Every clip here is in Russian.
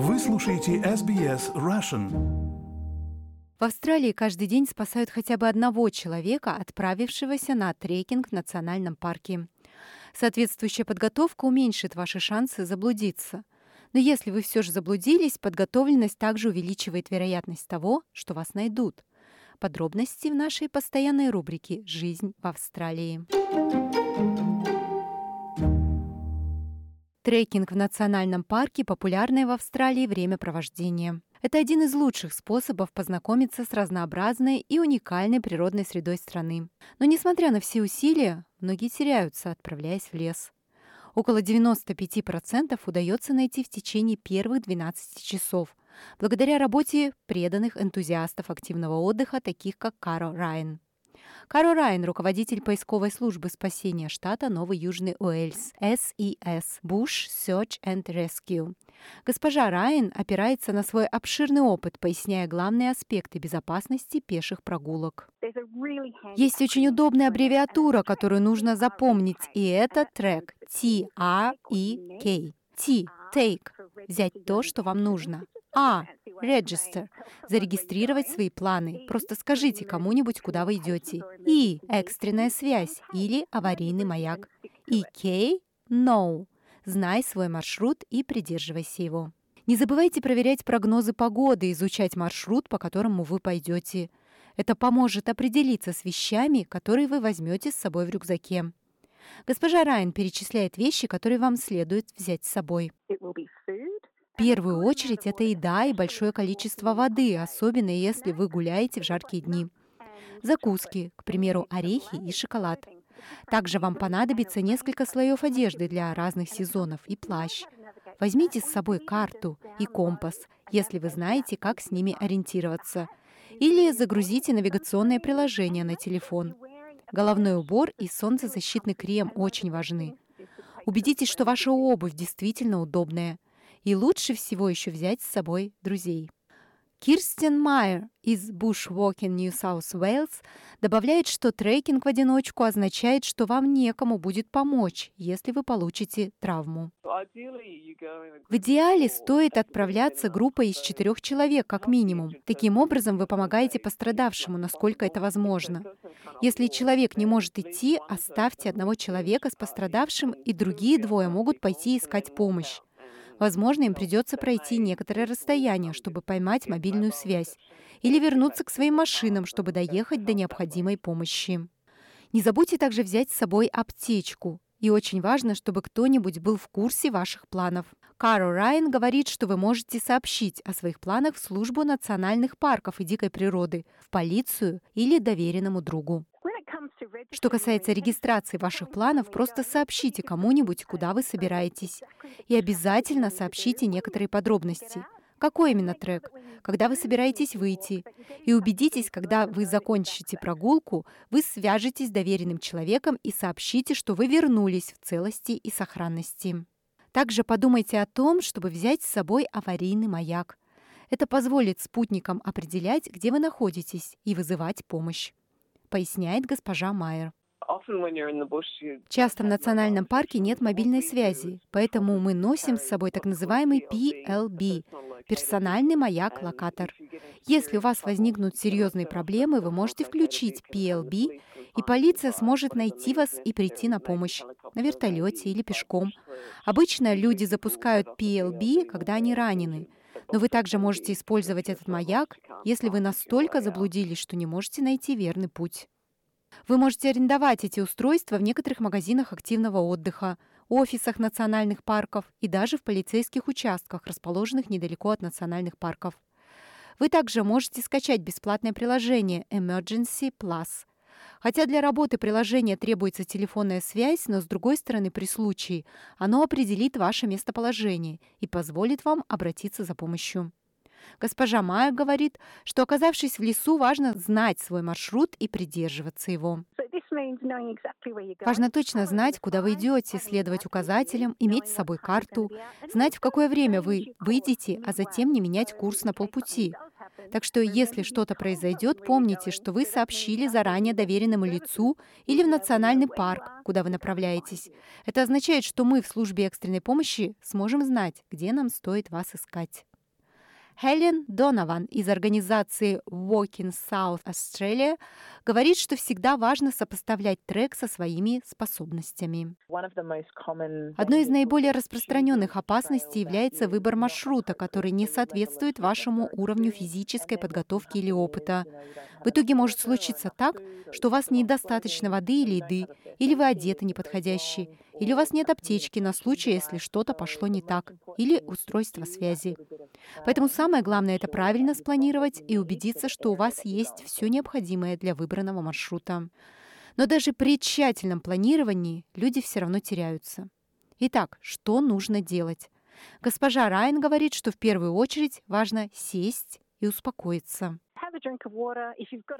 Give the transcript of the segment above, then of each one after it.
Вы слушаете SBS Russian. В Австралии каждый день спасают хотя бы одного человека, отправившегося на трекинг в национальном парке. Соответствующая подготовка уменьшит ваши шансы заблудиться. Но если вы все же заблудились, подготовленность также увеличивает вероятность того, что вас найдут. Подробности в нашей постоянной рубрике «Жизнь в Австралии». Трекинг в национальном парке – популярное в Австралии времяпровождение. Это один из лучших способов познакомиться с разнообразной и уникальной природной средой страны. Но несмотря на все усилия, многие теряются, отправляясь в лес. Около 95% удается найти в течение первых 12 часов, благодаря работе преданных энтузиастов активного отдыха, таких как Каро Райан. Каро Райан, руководитель поисковой службы спасения штата Новый Южный Уэльс, SES, Bush Search and Rescue. Госпожа Райан опирается на свой обширный опыт, поясняя главные аспекты безопасности пеших прогулок. Есть очень удобная аббревиатура, которую нужно запомнить, и это трек T-R-E-K. T – take – взять то, что вам нужно. А – register – зарегистрировать свои планы. Просто скажите кому-нибудь, куда вы идете. И – экстренная связь или аварийный маяк. И K – no – знай свой маршрут и придерживайся его. Не забывайте проверять прогнозы погоды, изучать маршрут, по которому вы пойдете. Это поможет определиться с вещами, которые вы возьмете с собой в рюкзаке. Госпожа Райан перечисляет вещи, которые вам следует взять с собой. Первую очередь это еда и большое количество воды, особенно если вы гуляете в жаркие дни. Закуски, к примеру, орехи и шоколад. Также вам понадобится несколько слоев одежды для разных сезонов и плащ. Возьмите с собой карту и компас, если вы знаете, как с ними ориентироваться. Или загрузите навигационное приложение на телефон. Головной убор и солнцезащитный крем очень важны. Убедитесь, что ваша обувь действительно удобная. И лучше всего еще взять с собой друзей. Кирстен Майер из Bushwalking New South Wales добавляет, что трекинг в одиночку означает, что вам некому будет помочь, если вы получите травму. В идеале стоит отправляться группой из четырех человек, как минимум. Таким образом, вы помогаете пострадавшему, насколько это возможно. Если человек не может идти, оставьте одного человека с пострадавшим, и другие двое могут пойти искать помощь. Возможно, им придется пройти некоторое расстояние, чтобы поймать мобильную связь, или вернуться к своим машинам, чтобы доехать до необходимой помощи. Не забудьте также взять с собой аптечку. И очень важно, чтобы кто-нибудь был в курсе ваших планов. Каро Райан говорит, что вы можете сообщить о своих планах в службу национальных парков и дикой природы, в полицию или доверенному другу. Что касается регистрации ваших планов, просто сообщите кому-нибудь, куда вы собираетесь. И обязательно сообщите некоторые подробности. Какой именно трек? Когда вы собираетесь выйти? И убедитесь, когда вы закончите прогулку, вы свяжетесь с доверенным человеком и сообщите, что вы вернулись в целости и сохранности. Также подумайте о том, чтобы взять с собой аварийный маяк. Это позволит спутникам определять, где вы находитесь, и вызывать помощь поясняет госпожа Майер. Часто в национальном парке нет мобильной связи, поэтому мы носим с собой так называемый PLB – персональный маяк-локатор. Если у вас возникнут серьезные проблемы, вы можете включить PLB, и полиция сможет найти вас и прийти на помощь на вертолете или пешком. Обычно люди запускают PLB, когда они ранены. Но вы также можете использовать этот маяк, если вы настолько заблудились, что не можете найти верный путь. Вы можете арендовать эти устройства в некоторых магазинах активного отдыха, офисах национальных парков и даже в полицейских участках, расположенных недалеко от национальных парков. Вы также можете скачать бесплатное приложение Emergency Plus. Хотя для работы приложения требуется телефонная связь, но с другой стороны, при случае, оно определит ваше местоположение и позволит вам обратиться за помощью. Госпожа Майя говорит, что оказавшись в лесу, важно знать свой маршрут и придерживаться его. Важно точно знать, куда вы идете, следовать указателям, иметь с собой карту, знать, в какое время вы выйдете, а затем не менять курс на полпути. Так что если что-то произойдет, помните, что вы сообщили заранее доверенному лицу или в национальный парк, куда вы направляетесь. Это означает, что мы в службе экстренной помощи сможем знать, где нам стоит вас искать. Хелен Донован из организации Walking South Australia говорит, что всегда важно сопоставлять трек со своими способностями. Одной из наиболее распространенных опасностей является выбор маршрута, который не соответствует вашему уровню физической подготовки или опыта. В итоге может случиться так, что у вас недостаточно воды или еды, или вы одеты неподходящие, или у вас нет аптечки на случай, если что-то пошло не так, или устройство связи. Поэтому самое главное — это правильно спланировать и убедиться, что у вас есть все необходимое для выбранного маршрута. Но даже при тщательном планировании люди все равно теряются. Итак, что нужно делать? Госпожа Райан говорит, что в первую очередь важно сесть и успокоиться.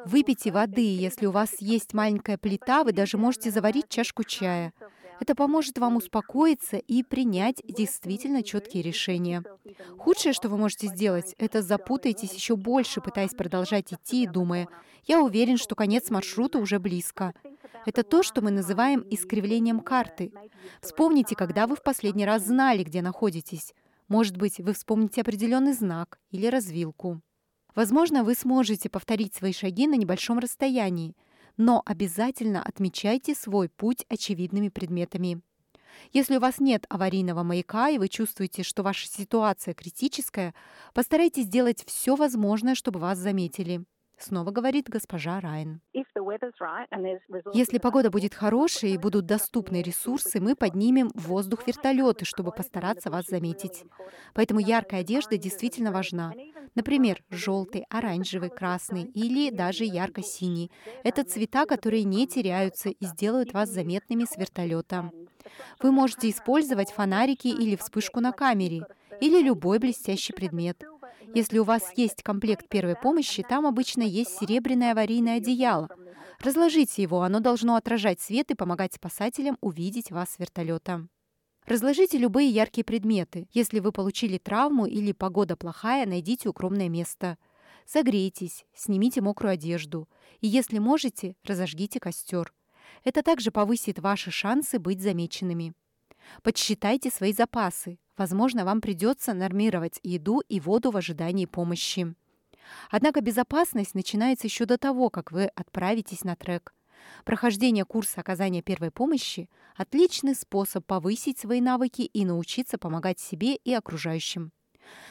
Выпейте воды, если у вас есть маленькая плита, вы даже можете заварить чашку чая. Это поможет вам успокоиться и принять действительно четкие решения. Худшее, что вы можете сделать, это запутаетесь еще больше, пытаясь продолжать идти и думая, я уверен, что конец маршрута уже близко. Это то, что мы называем искривлением карты. Вспомните, когда вы в последний раз знали, где находитесь. Может быть, вы вспомните определенный знак или развилку. Возможно, вы сможете повторить свои шаги на небольшом расстоянии, но обязательно отмечайте свой путь очевидными предметами. Если у вас нет аварийного маяка и вы чувствуете, что ваша ситуация критическая, постарайтесь сделать все возможное, чтобы вас заметили. Снова говорит госпожа Райн. Если погода будет хорошей и будут доступны ресурсы, мы поднимем в воздух вертолеты, чтобы постараться вас заметить. Поэтому яркая одежда действительно важна. Например, желтый, оранжевый, красный или даже ярко-синий. Это цвета, которые не теряются и сделают вас заметными с вертолета. Вы можете использовать фонарики или вспышку на камере, или любой блестящий предмет. Если у вас есть комплект первой помощи, там обычно есть серебряное аварийное одеяло. Разложите его, оно должно отражать свет и помогать спасателям увидеть вас с вертолета. Разложите любые яркие предметы. Если вы получили травму или погода плохая, найдите укромное место. Согрейтесь, снимите мокрую одежду. И если можете, разожгите костер. Это также повысит ваши шансы быть замеченными. Подсчитайте свои запасы. Возможно, вам придется нормировать еду и воду в ожидании помощи. Однако безопасность начинается еще до того, как вы отправитесь на трек. Прохождение курса оказания первой помощи – отличный способ повысить свои навыки и научиться помогать себе и окружающим.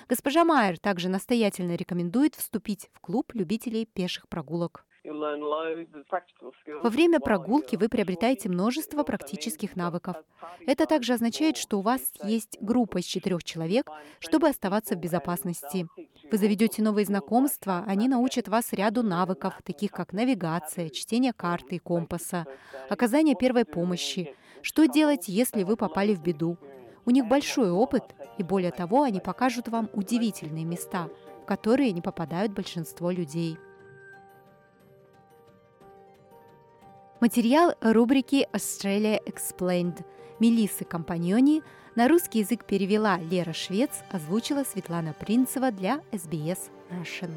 Госпожа Майер также настоятельно рекомендует вступить в клуб любителей пеших прогулок. Во время прогулки вы приобретаете множество практических навыков. Это также означает, что у вас есть группа из четырех человек, чтобы оставаться в безопасности. Вы заведете новые знакомства, они научат вас ряду навыков, таких как навигация, чтение карты и компаса, оказание первой помощи, что делать, если вы попали в беду. У них большой опыт, и более того, они покажут вам удивительные места, в которые не попадают большинство людей. Материал рубрики Australia Explained Мелиссы Компаньони на русский язык перевела Лера Швец, озвучила Светлана Принцева для SBS Russian.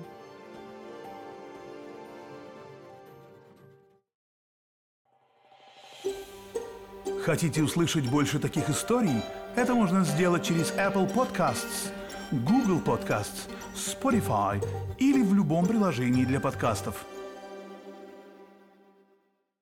Хотите услышать больше таких историй? Это можно сделать через Apple Podcasts, Google Podcasts, Spotify или в любом приложении для подкастов –